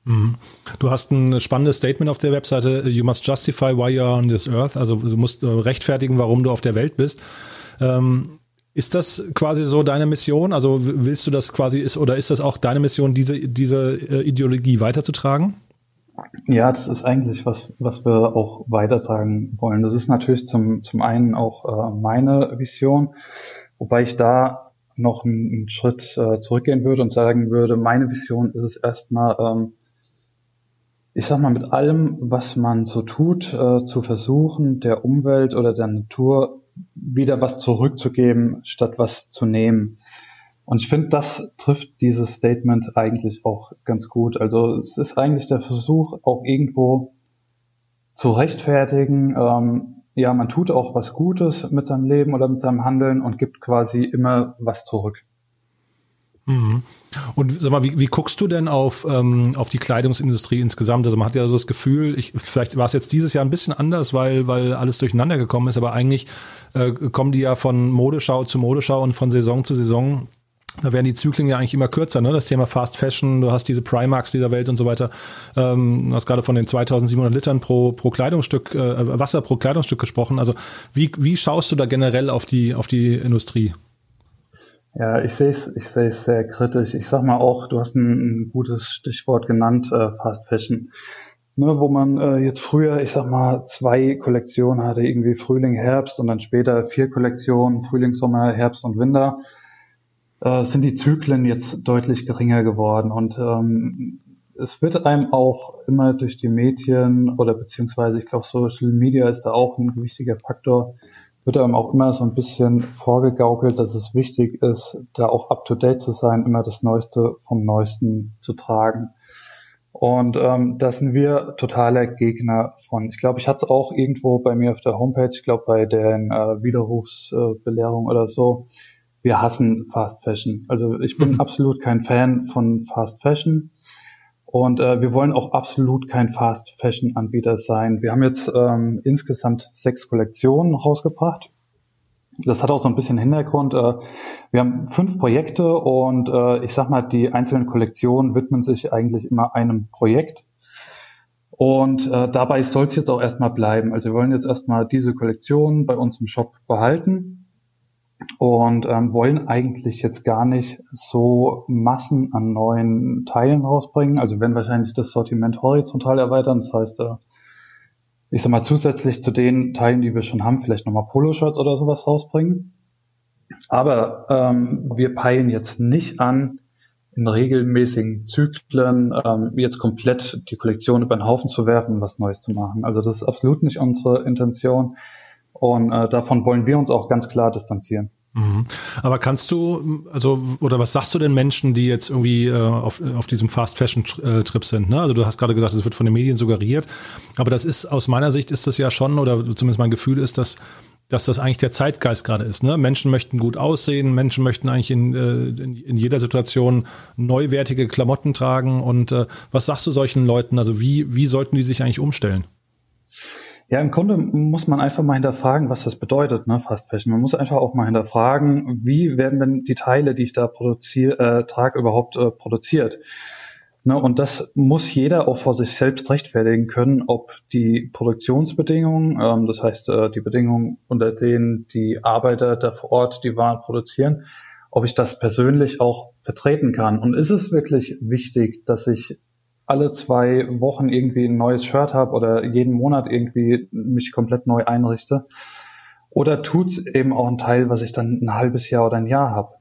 Mhm. Du hast ein spannendes Statement auf der Webseite, you must justify why you are on this earth, also du musst äh, rechtfertigen, warum du auf der Welt bist. Ähm, Ist das quasi so deine Mission? Also willst du das quasi ist oder ist das auch deine Mission, diese, diese äh, Ideologie weiterzutragen? Ja, das ist eigentlich was, was wir auch weitertragen wollen. Das ist natürlich zum, zum einen auch äh, meine Vision, wobei ich da noch einen, einen Schritt äh, zurückgehen würde und sagen würde, meine Vision ist es erstmal, ähm, ich sag mal, mit allem, was man so tut, äh, zu versuchen, der Umwelt oder der Natur wieder was zurückzugeben, statt was zu nehmen. Und ich finde, das trifft dieses Statement eigentlich auch ganz gut. Also es ist eigentlich der Versuch, auch irgendwo zu rechtfertigen, ähm, ja, man tut auch was Gutes mit seinem Leben oder mit seinem Handeln und gibt quasi immer was zurück. Mhm. Und sag mal, wie, wie guckst du denn auf, ähm, auf die Kleidungsindustrie insgesamt? Also man hat ja so das Gefühl, ich, vielleicht war es jetzt dieses Jahr ein bisschen anders, weil, weil alles durcheinander gekommen ist, aber eigentlich äh, kommen die ja von Modeschau zu Modeschau und von Saison zu Saison. Da werden die Zyklen ja eigentlich immer kürzer, ne? Das Thema Fast Fashion, du hast diese Primarks dieser Welt und so weiter. Ähm, du hast gerade von den 2700 Litern pro, pro Kleidungsstück, äh, Wasser pro Kleidungsstück gesprochen. Also wie, wie schaust du da generell auf die, auf die Industrie? Ja, ich sehe es ich sehe es sehr kritisch. Ich sag mal auch, du hast ein, ein gutes Stichwort genannt, äh, Fast Fashion. Ne, wo man äh, jetzt früher, ich sag mal, zwei Kollektionen hatte, irgendwie Frühling, Herbst und dann später vier Kollektionen, Frühling, Sommer, Herbst und Winter, äh, sind die Zyklen jetzt deutlich geringer geworden. Und ähm, es wird einem auch immer durch die Medien oder beziehungsweise ich glaube Social Media ist da auch ein wichtiger Faktor, wird einem auch immer so ein bisschen vorgegaukelt, dass es wichtig ist, da auch up-to-date zu sein, immer das Neueste vom Neuesten zu tragen. Und ähm, da sind wir totaler Gegner von. Ich glaube, ich hatte es auch irgendwo bei mir auf der Homepage, ich glaube bei den äh, Widerrufsbelehrung äh, oder so. Wir hassen Fast Fashion. Also ich bin mhm. absolut kein Fan von Fast Fashion. Und äh, wir wollen auch absolut kein Fast Fashion Anbieter sein. Wir haben jetzt ähm, insgesamt sechs Kollektionen rausgebracht. Das hat auch so ein bisschen Hintergrund. Äh, wir haben fünf Projekte und äh, ich sag mal, die einzelnen Kollektionen widmen sich eigentlich immer einem Projekt. Und äh, dabei soll es jetzt auch erstmal bleiben. Also wir wollen jetzt erstmal diese Kollektion bei uns im Shop behalten und ähm, wollen eigentlich jetzt gar nicht so Massen an neuen Teilen rausbringen. Also werden wahrscheinlich das Sortiment horizontal erweitern. Das heißt, äh, ich sag mal, zusätzlich zu den Teilen, die wir schon haben, vielleicht nochmal Poloshirts oder sowas rausbringen. Aber ähm, wir peilen jetzt nicht an, in regelmäßigen Zyklen ähm, jetzt komplett die Kollektion über den Haufen zu werfen und was Neues zu machen. Also das ist absolut nicht unsere Intention. Und äh, davon wollen wir uns auch ganz klar distanzieren. Mhm. Aber kannst du, also, oder was sagst du den Menschen, die jetzt irgendwie äh, auf, auf diesem Fast-Fashion-Trip sind? Ne? Also du hast gerade gesagt, es wird von den Medien suggeriert, aber das ist, aus meiner Sicht ist das ja schon, oder zumindest mein Gefühl ist, dass dass das eigentlich der Zeitgeist gerade ist. Ne? Menschen möchten gut aussehen, Menschen möchten eigentlich in, äh, in, in jeder Situation neuwertige Klamotten tragen. Und äh, was sagst du solchen Leuten? Also wie, wie sollten die sich eigentlich umstellen? Ja, im Grunde muss man einfach mal hinterfragen, was das bedeutet, ne, Fast Fashion. Man muss einfach auch mal hinterfragen, wie werden denn die Teile, die ich da produziere, äh, trage, überhaupt äh, produziert. Ne, und das muss jeder auch vor sich selbst rechtfertigen können, ob die Produktionsbedingungen, ähm, das heißt äh, die Bedingungen, unter denen die Arbeiter da vor Ort die Waren produzieren, ob ich das persönlich auch vertreten kann. Und ist es wirklich wichtig, dass ich alle zwei Wochen irgendwie ein neues Shirt habe oder jeden Monat irgendwie mich komplett neu einrichte. Oder tut's eben auch ein Teil, was ich dann ein halbes Jahr oder ein Jahr habe.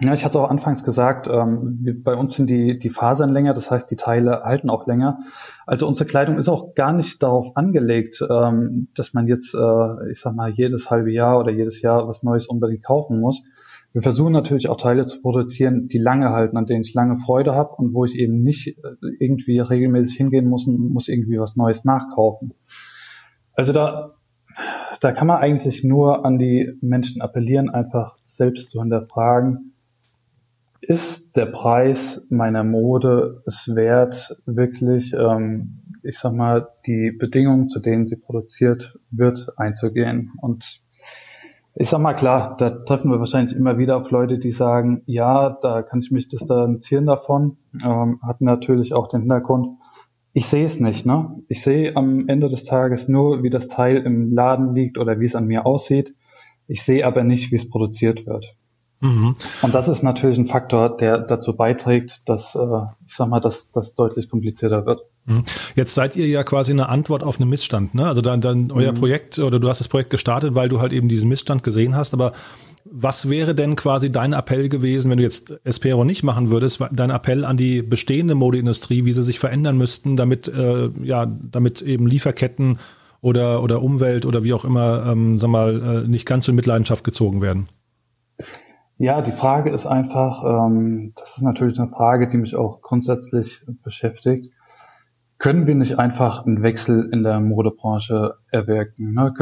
Ja, ich hatte auch anfangs gesagt, ähm, bei uns sind die, die Fasern länger, das heißt, die Teile halten auch länger. Also unsere Kleidung ist auch gar nicht darauf angelegt, ähm, dass man jetzt, äh, ich sag mal, jedes halbe Jahr oder jedes Jahr was Neues unbedingt kaufen muss, wir versuchen natürlich auch Teile zu produzieren, die lange halten, an denen ich lange Freude habe und wo ich eben nicht äh, irgendwie regelmäßig hingehen muss und muss irgendwie was Neues nachkaufen. Also da, da kann man eigentlich nur an die Menschen appellieren, einfach selbst zu hinterfragen, ist der Preis meiner Mode es wert, wirklich, ähm, ich sag mal, die Bedingungen, zu denen sie produziert wird, einzugehen? Und ich sag mal klar, da treffen wir wahrscheinlich immer wieder auf Leute, die sagen, ja, da kann ich mich distanzieren davon. Ähm, hat natürlich auch den Hintergrund, ich sehe es nicht. Ne? Ich sehe am Ende des Tages nur, wie das Teil im Laden liegt oder wie es an mir aussieht. Ich sehe aber nicht, wie es produziert wird. Mhm. Und das ist natürlich ein Faktor, der dazu beiträgt, dass, äh, ich sag mal, dass das deutlich komplizierter wird. Mhm. Jetzt seid ihr ja quasi eine Antwort auf einen Missstand, ne? Also dann, dann euer mhm. Projekt oder du hast das Projekt gestartet, weil du halt eben diesen Missstand gesehen hast, aber was wäre denn quasi dein Appell gewesen, wenn du jetzt Espero nicht machen würdest, dein Appell an die bestehende Modeindustrie, wie sie sich verändern müssten, damit äh, ja, damit eben Lieferketten oder oder Umwelt oder wie auch immer, ähm, sag mal, äh, nicht ganz so in Mitleidenschaft gezogen werden? Ja, die Frage ist einfach, ähm, das ist natürlich eine Frage, die mich auch grundsätzlich beschäftigt. Können wir nicht einfach einen Wechsel in der Modebranche erwirken? Ne?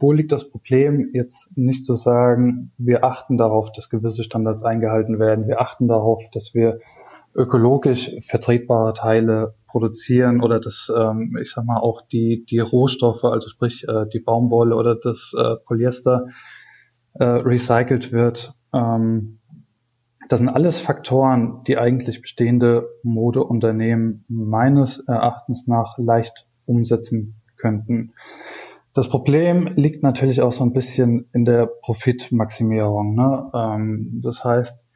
Wo liegt das Problem, jetzt nicht zu sagen, wir achten darauf, dass gewisse Standards eingehalten werden, wir achten darauf, dass wir ökologisch vertretbare Teile produzieren oder dass, ähm, ich sag mal, auch die, die Rohstoffe, also sprich äh, die Baumwolle oder das äh, Polyester äh, recycelt wird. Ähm, das sind alles Faktoren, die eigentlich bestehende Modeunternehmen meines Erachtens nach leicht umsetzen könnten. Das Problem liegt natürlich auch so ein bisschen in der Profitmaximierung. Ne? Ähm, das heißt,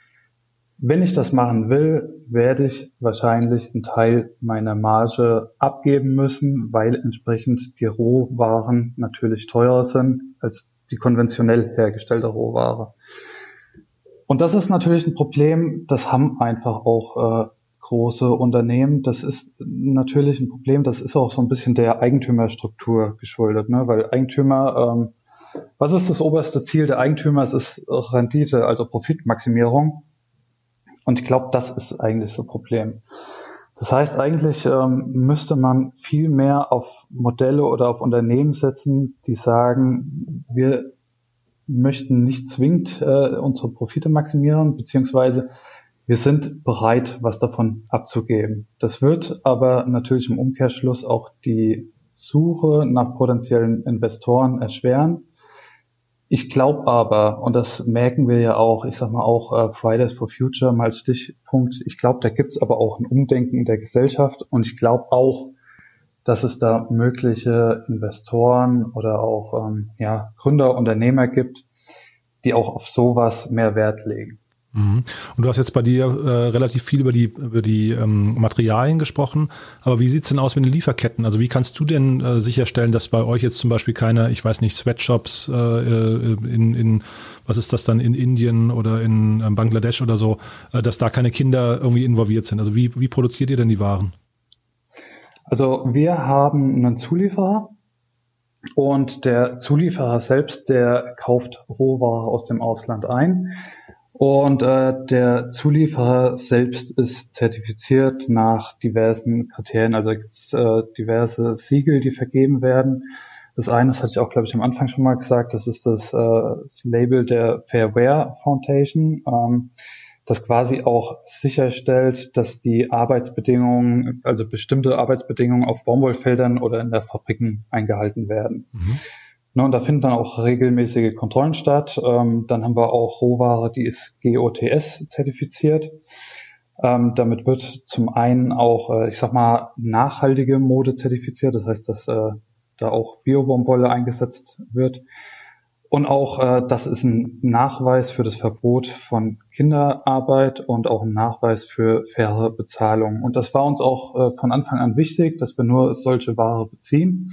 wenn ich das machen will, werde ich wahrscheinlich einen Teil meiner Marge abgeben müssen, weil entsprechend die Rohwaren natürlich teurer sind als die konventionell hergestellte Rohware. Und das ist natürlich ein Problem, das haben einfach auch äh, große Unternehmen. Das ist natürlich ein Problem, das ist auch so ein bisschen der Eigentümerstruktur geschuldet, ne? weil Eigentümer, ähm, was ist das oberste Ziel der Eigentümer? Es ist Rendite, also Profitmaximierung. Und ich glaube, das ist eigentlich so ein Problem. Das heißt, eigentlich ähm, müsste man viel mehr auf Modelle oder auf Unternehmen setzen, die sagen, wir möchten nicht zwingend äh, unsere Profite maximieren, beziehungsweise wir sind bereit, was davon abzugeben. Das wird aber natürlich im Umkehrschluss auch die Suche nach potenziellen Investoren erschweren. Ich glaube aber, und das merken wir ja auch, ich sage mal auch äh, Fridays for Future mal Stichpunkt, ich glaube, da gibt es aber auch ein Umdenken in der Gesellschaft und ich glaube auch, dass es da mögliche Investoren oder auch ähm, ja, Gründer, Unternehmer gibt, die auch auf sowas mehr Wert legen. Mhm. Und du hast jetzt bei dir äh, relativ viel über die, über die ähm, Materialien gesprochen, aber wie sieht's denn aus mit den Lieferketten? Also wie kannst du denn äh, sicherstellen, dass bei euch jetzt zum Beispiel keine, ich weiß nicht, Sweatshops äh, äh in, in, was ist das dann, in Indien oder in äh, Bangladesch oder so, äh, dass da keine Kinder irgendwie involviert sind? Also wie, wie produziert ihr denn die Waren? Also wir haben einen Zulieferer und der Zulieferer selbst, der kauft Rohware aus dem Ausland ein. Und äh, der Zulieferer selbst ist zertifiziert nach diversen Kriterien. Also gibt es äh, diverse Siegel, die vergeben werden. Das eine, das hatte ich auch, glaube ich, am Anfang schon mal gesagt, das ist das, äh, das Label der Fairware Foundation. Ähm, das quasi auch sicherstellt, dass die Arbeitsbedingungen, also bestimmte Arbeitsbedingungen auf Baumwollfeldern oder in der Fabriken eingehalten werden. Mhm. Ne, und da finden dann auch regelmäßige Kontrollen statt. Ähm, dann haben wir auch Rohware, die ist GOTS zertifiziert. Ähm, damit wird zum einen auch, äh, ich sag mal, nachhaltige Mode zertifiziert. Das heißt, dass äh, da auch Biobaumwolle eingesetzt wird. Und auch äh, das ist ein Nachweis für das Verbot von Kinderarbeit und auch ein Nachweis für faire Bezahlung. Und das war uns auch äh, von Anfang an wichtig, dass wir nur solche Ware beziehen.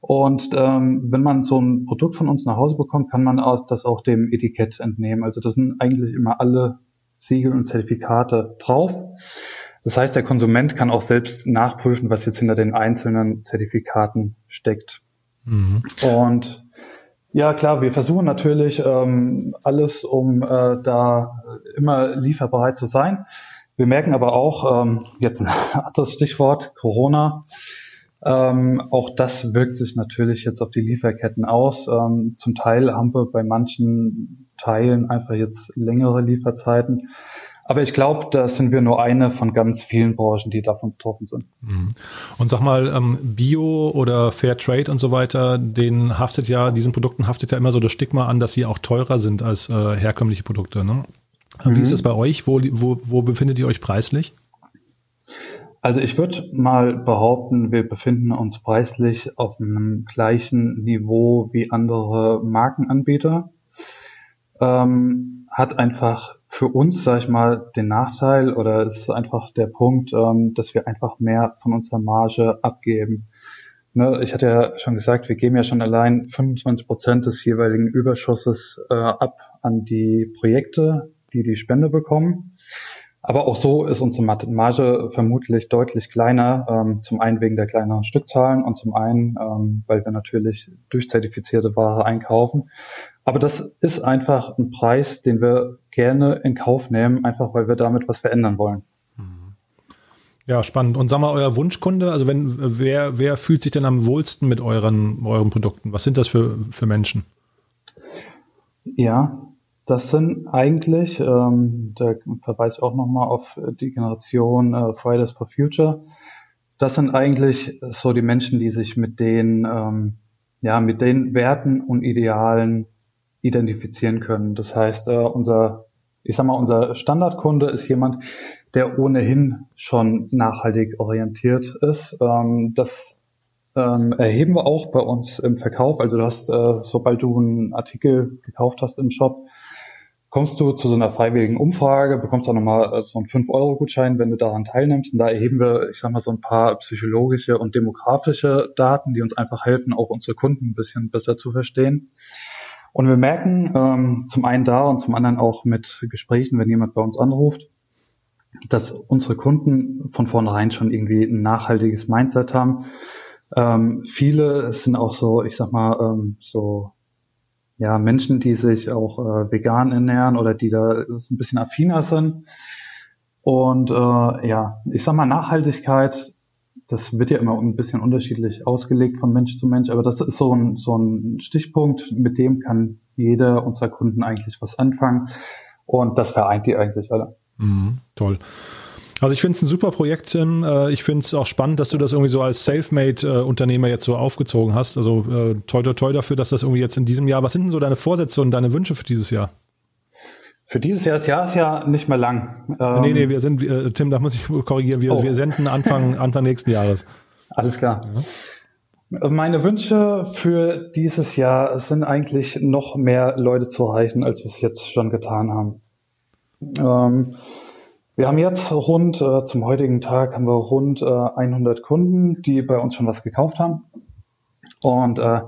Und ähm, wenn man so ein Produkt von uns nach Hause bekommt, kann man auch, das auch dem Etikett entnehmen. Also das sind eigentlich immer alle Siegel und Zertifikate drauf. Das heißt, der Konsument kann auch selbst nachprüfen, was jetzt hinter den einzelnen Zertifikaten steckt. Mhm. Und ja, klar, wir versuchen natürlich ähm, alles, um äh, da immer lieferbereit zu sein. Wir merken aber auch, ähm, jetzt ein anderes Stichwort, Corona, ähm, auch das wirkt sich natürlich jetzt auf die Lieferketten aus. Ähm, zum Teil haben wir bei manchen Teilen einfach jetzt längere Lieferzeiten. Aber ich glaube, da sind wir nur eine von ganz vielen Branchen, die davon betroffen sind. Mhm. Und sag mal, ähm, Bio oder Fair Trade und so weiter, den haftet ja, diesen Produkten haftet ja immer so das Stigma an, dass sie auch teurer sind als äh, herkömmliche Produkte. Ne? Mhm. Wie ist es bei euch? Wo, wo, wo befindet ihr euch preislich? Also ich würde mal behaupten, wir befinden uns preislich auf einem gleichen Niveau wie andere Markenanbieter. Ähm, hat einfach für uns, sag ich mal, den Nachteil oder es ist einfach der Punkt, ähm, dass wir einfach mehr von unserer Marge abgeben. Ne, ich hatte ja schon gesagt, wir geben ja schon allein 25 Prozent des jeweiligen Überschusses äh, ab an die Projekte, die die Spende bekommen. Aber auch so ist unsere Marge vermutlich deutlich kleiner, ähm, zum einen wegen der kleineren Stückzahlen und zum einen, ähm, weil wir natürlich durchzertifizierte Ware einkaufen. Aber das ist einfach ein Preis, den wir gerne in Kauf nehmen, einfach weil wir damit was verändern wollen. Mhm. Ja, spannend. Und sag mal, euer Wunschkunde, also wenn, wer, wer fühlt sich denn am wohlsten mit euren, euren Produkten? Was sind das für, für Menschen? Ja, das sind eigentlich, ähm, da verweise ich auch nochmal auf die Generation äh, Fridays for Future. Das sind eigentlich so die Menschen, die sich mit den, ähm, ja, mit den Werten und Idealen identifizieren können. Das heißt, äh, unser, ich sag mal, unser Standardkunde ist jemand, der ohnehin schon nachhaltig orientiert ist. Ähm, das ähm, erheben wir auch bei uns im Verkauf. Also du hast, äh, sobald du einen Artikel gekauft hast im Shop, kommst du zu so einer freiwilligen Umfrage, bekommst auch nochmal äh, so einen 5-Euro-Gutschein, wenn du daran teilnimmst. Und da erheben wir, ich sag mal, so ein paar psychologische und demografische Daten, die uns einfach helfen, auch unsere Kunden ein bisschen besser zu verstehen. Und wir merken ähm, zum einen da und zum anderen auch mit Gesprächen, wenn jemand bei uns anruft, dass unsere Kunden von vornherein schon irgendwie ein nachhaltiges Mindset haben. Ähm, viele sind auch so, ich sag mal, ähm, so ja, Menschen, die sich auch äh, vegan ernähren oder die da ein bisschen affiner sind. Und äh, ja, ich sag mal, Nachhaltigkeit, das wird ja immer ein bisschen unterschiedlich ausgelegt von Mensch zu Mensch, aber das ist so ein, so ein Stichpunkt, mit dem kann jeder unserer Kunden eigentlich was anfangen. Und das vereint die eigentlich alle. Mhm, toll. Also ich finde es ein super Projekt, Tim. Äh, ich finde es auch spannend, dass du das irgendwie so als Selfmade-Unternehmer jetzt so aufgezogen hast. Also äh, toll, toll, toll dafür, dass das irgendwie jetzt in diesem Jahr. Was sind denn so deine Vorsätze und deine Wünsche für dieses Jahr? Für dieses Jahr, das Jahr ist ja nicht mehr lang. Ähm, nee, nee, wir sind, äh, Tim, da muss ich korrigieren, wir, oh. wir senden Anfang, Anfang nächsten Jahres. Alles klar. Ja. Meine Wünsche für dieses Jahr sind eigentlich noch mehr Leute zu erreichen, als wir es jetzt schon getan haben. Ähm, wir haben jetzt rund, äh, zum heutigen Tag haben wir rund äh, 100 Kunden, die bei uns schon was gekauft haben. Und äh,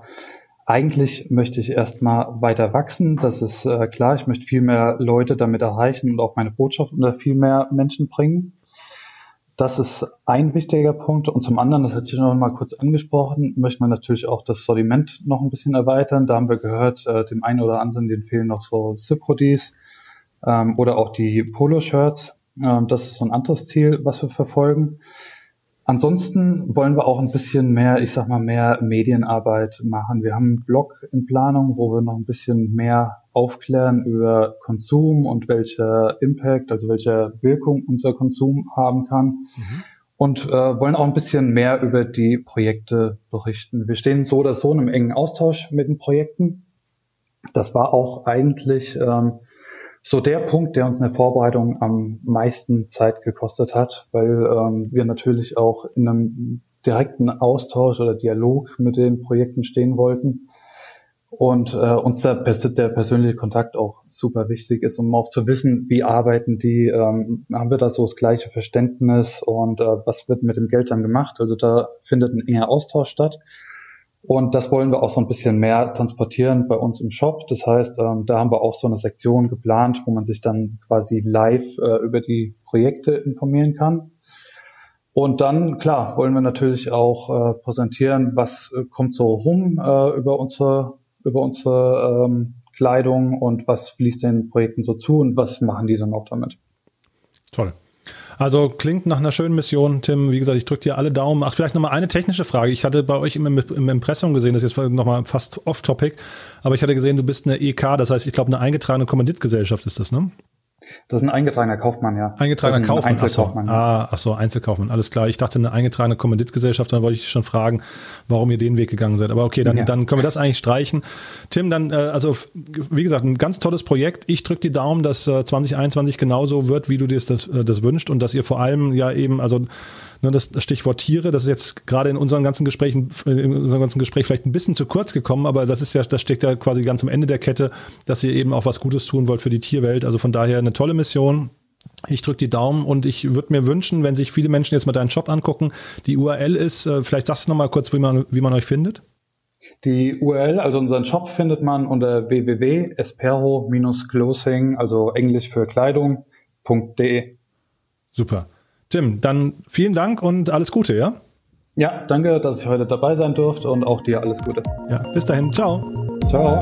eigentlich möchte ich erstmal weiter wachsen. Das ist äh, klar. Ich möchte viel mehr Leute damit erreichen und auch meine Botschaft unter viel mehr Menschen bringen. Das ist ein wichtiger Punkt. Und zum anderen, das hatte ich noch mal kurz angesprochen, möchte man natürlich auch das Sortiment noch ein bisschen erweitern. Da haben wir gehört, äh, dem einen oder anderen, denen fehlen noch so Zip-Hoodies ähm, oder auch die Polo-Shirts. Ähm, das ist so ein anderes Ziel, was wir verfolgen. Ansonsten wollen wir auch ein bisschen mehr, ich sag mal, mehr Medienarbeit machen. Wir haben einen Blog in Planung, wo wir noch ein bisschen mehr aufklären über Konsum und welcher Impact, also welche Wirkung unser Konsum haben kann. Mhm. Und äh, wollen auch ein bisschen mehr über die Projekte berichten. Wir stehen so oder so in einem engen Austausch mit den Projekten. Das war auch eigentlich ähm, so der Punkt, der uns in der Vorbereitung am meisten Zeit gekostet hat, weil ähm, wir natürlich auch in einem direkten Austausch oder Dialog mit den Projekten stehen wollten und äh, uns der, der persönliche Kontakt auch super wichtig ist, um auch zu wissen, wie arbeiten die, ähm, haben wir da so das gleiche Verständnis und äh, was wird mit dem Geld dann gemacht. Also da findet ein enger Austausch statt. Und das wollen wir auch so ein bisschen mehr transportieren bei uns im Shop. Das heißt, ähm, da haben wir auch so eine Sektion geplant, wo man sich dann quasi live äh, über die Projekte informieren kann. Und dann, klar, wollen wir natürlich auch äh, präsentieren, was äh, kommt so rum äh, über unsere, über unsere ähm, Kleidung und was fließt den Projekten so zu und was machen die dann auch damit. Toll. Also klingt nach einer schönen Mission, Tim. Wie gesagt, ich drücke dir alle Daumen. Ach, vielleicht nochmal eine technische Frage. Ich hatte bei euch im, im Impressum gesehen, das ist jetzt nochmal fast off-topic, aber ich hatte gesehen, du bist eine EK, das heißt, ich glaube, eine eingetragene Kommanditgesellschaft ist das, ne? Das ist ein eingetragener Kaufmann, ja. Eingetragener Kaufmann. Einzelkaufmann. Ach so. Ah, ach so, Einzelkaufmann, alles klar. Ich dachte eine eingetragene Kommanditgesellschaft, dann wollte ich schon fragen, warum ihr den Weg gegangen seid. Aber okay, dann, ja. dann können wir das eigentlich streichen. Tim, dann, äh, also wie gesagt, ein ganz tolles Projekt. Ich drücke die Daumen, dass äh, 2021 genauso wird, wie du dir das, äh, das wünschst und dass ihr vor allem ja eben, also Ne, das Stichwort Tiere, das ist jetzt gerade in unseren ganzen Gesprächen, in unserem ganzen Gespräch vielleicht ein bisschen zu kurz gekommen, aber das ist ja, das steckt ja quasi ganz am Ende der Kette, dass ihr eben auch was Gutes tun wollt für die Tierwelt. Also von daher eine tolle Mission. Ich drücke die Daumen und ich würde mir wünschen, wenn sich viele Menschen jetzt mal deinen Shop angucken, die URL ist, äh, vielleicht sagst du noch mal kurz, wie man, wie man euch findet. Die URL, also unseren Shop findet man unter www.espero-clothing, also Englisch für Kleidung.de. Super. Tim, dann vielen Dank und alles Gute, ja? Ja, danke, dass ich heute dabei sein durfte und auch dir alles Gute. Ja, bis dahin. Ciao. Ciao.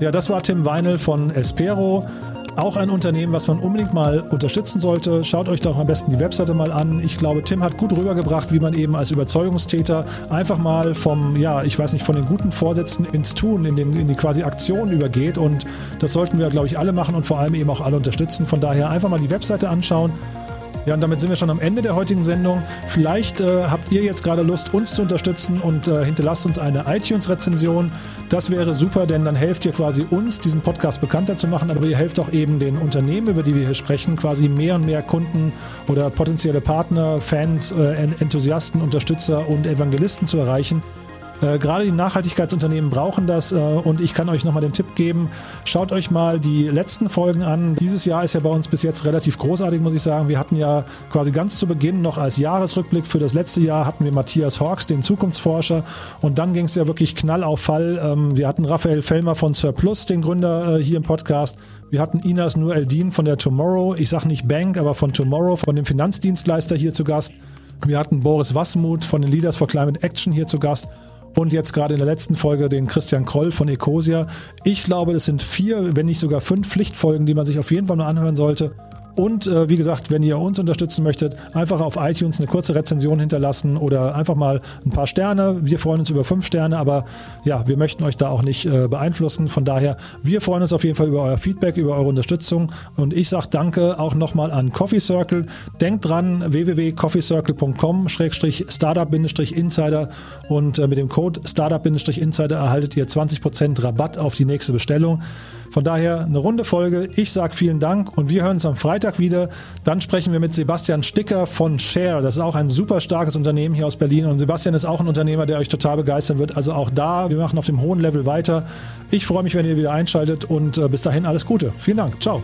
Ja, das war Tim Weinel von Espero. Auch ein Unternehmen, was man unbedingt mal unterstützen sollte. Schaut euch doch am besten die Webseite mal an. Ich glaube, Tim hat gut rübergebracht, wie man eben als Überzeugungstäter einfach mal vom, ja, ich weiß nicht, von den guten Vorsätzen ins Tun, in, den, in die quasi Aktion übergeht. Und das sollten wir, glaube ich, alle machen und vor allem eben auch alle unterstützen. Von daher einfach mal die Webseite anschauen. Ja, und damit sind wir schon am Ende der heutigen Sendung. Vielleicht äh, habt ihr jetzt gerade Lust, uns zu unterstützen und äh, hinterlasst uns eine iTunes-Rezension. Das wäre super, denn dann helft ihr quasi uns, diesen Podcast bekannter zu machen, aber ihr helft auch eben den Unternehmen, über die wir hier sprechen, quasi mehr und mehr Kunden oder potenzielle Partner, Fans, äh, Enthusiasten, Unterstützer und Evangelisten zu erreichen. Äh, gerade die Nachhaltigkeitsunternehmen brauchen das äh, und ich kann euch nochmal den Tipp geben, schaut euch mal die letzten Folgen an. Dieses Jahr ist ja bei uns bis jetzt relativ großartig, muss ich sagen. Wir hatten ja quasi ganz zu Beginn noch als Jahresrückblick für das letzte Jahr hatten wir Matthias Hawks, den Zukunftsforscher und dann ging es ja wirklich knall auf Fall. Ähm, wir hatten Raphael Fellmer von Surplus, den Gründer äh, hier im Podcast. Wir hatten Inas Nur Eldin von der Tomorrow, ich sage nicht Bank, aber von Tomorrow, von dem Finanzdienstleister hier zu Gast. Wir hatten Boris Wassmuth von den Leaders for Climate Action hier zu Gast und jetzt gerade in der letzten Folge den Christian Kroll von Ecosia. Ich glaube, das sind vier, wenn nicht sogar fünf Pflichtfolgen, die man sich auf jeden Fall mal anhören sollte. Und äh, wie gesagt, wenn ihr uns unterstützen möchtet, einfach auf iTunes eine kurze Rezension hinterlassen oder einfach mal ein paar Sterne. Wir freuen uns über fünf Sterne, aber ja, wir möchten euch da auch nicht äh, beeinflussen. Von daher, wir freuen uns auf jeden Fall über euer Feedback, über eure Unterstützung. Und ich sage danke auch nochmal an Coffee Circle. Denkt dran, www.coffeecircle.com-startup-insider und äh, mit dem Code startup-insider erhaltet ihr 20% Rabatt auf die nächste Bestellung. Von daher eine runde Folge. Ich sage vielen Dank und wir hören uns am Freitag wieder. Dann sprechen wir mit Sebastian Sticker von Share. Das ist auch ein super starkes Unternehmen hier aus Berlin und Sebastian ist auch ein Unternehmer, der euch total begeistern wird. Also auch da, wir machen auf dem hohen Level weiter. Ich freue mich, wenn ihr wieder einschaltet und äh, bis dahin alles Gute. Vielen Dank. Ciao.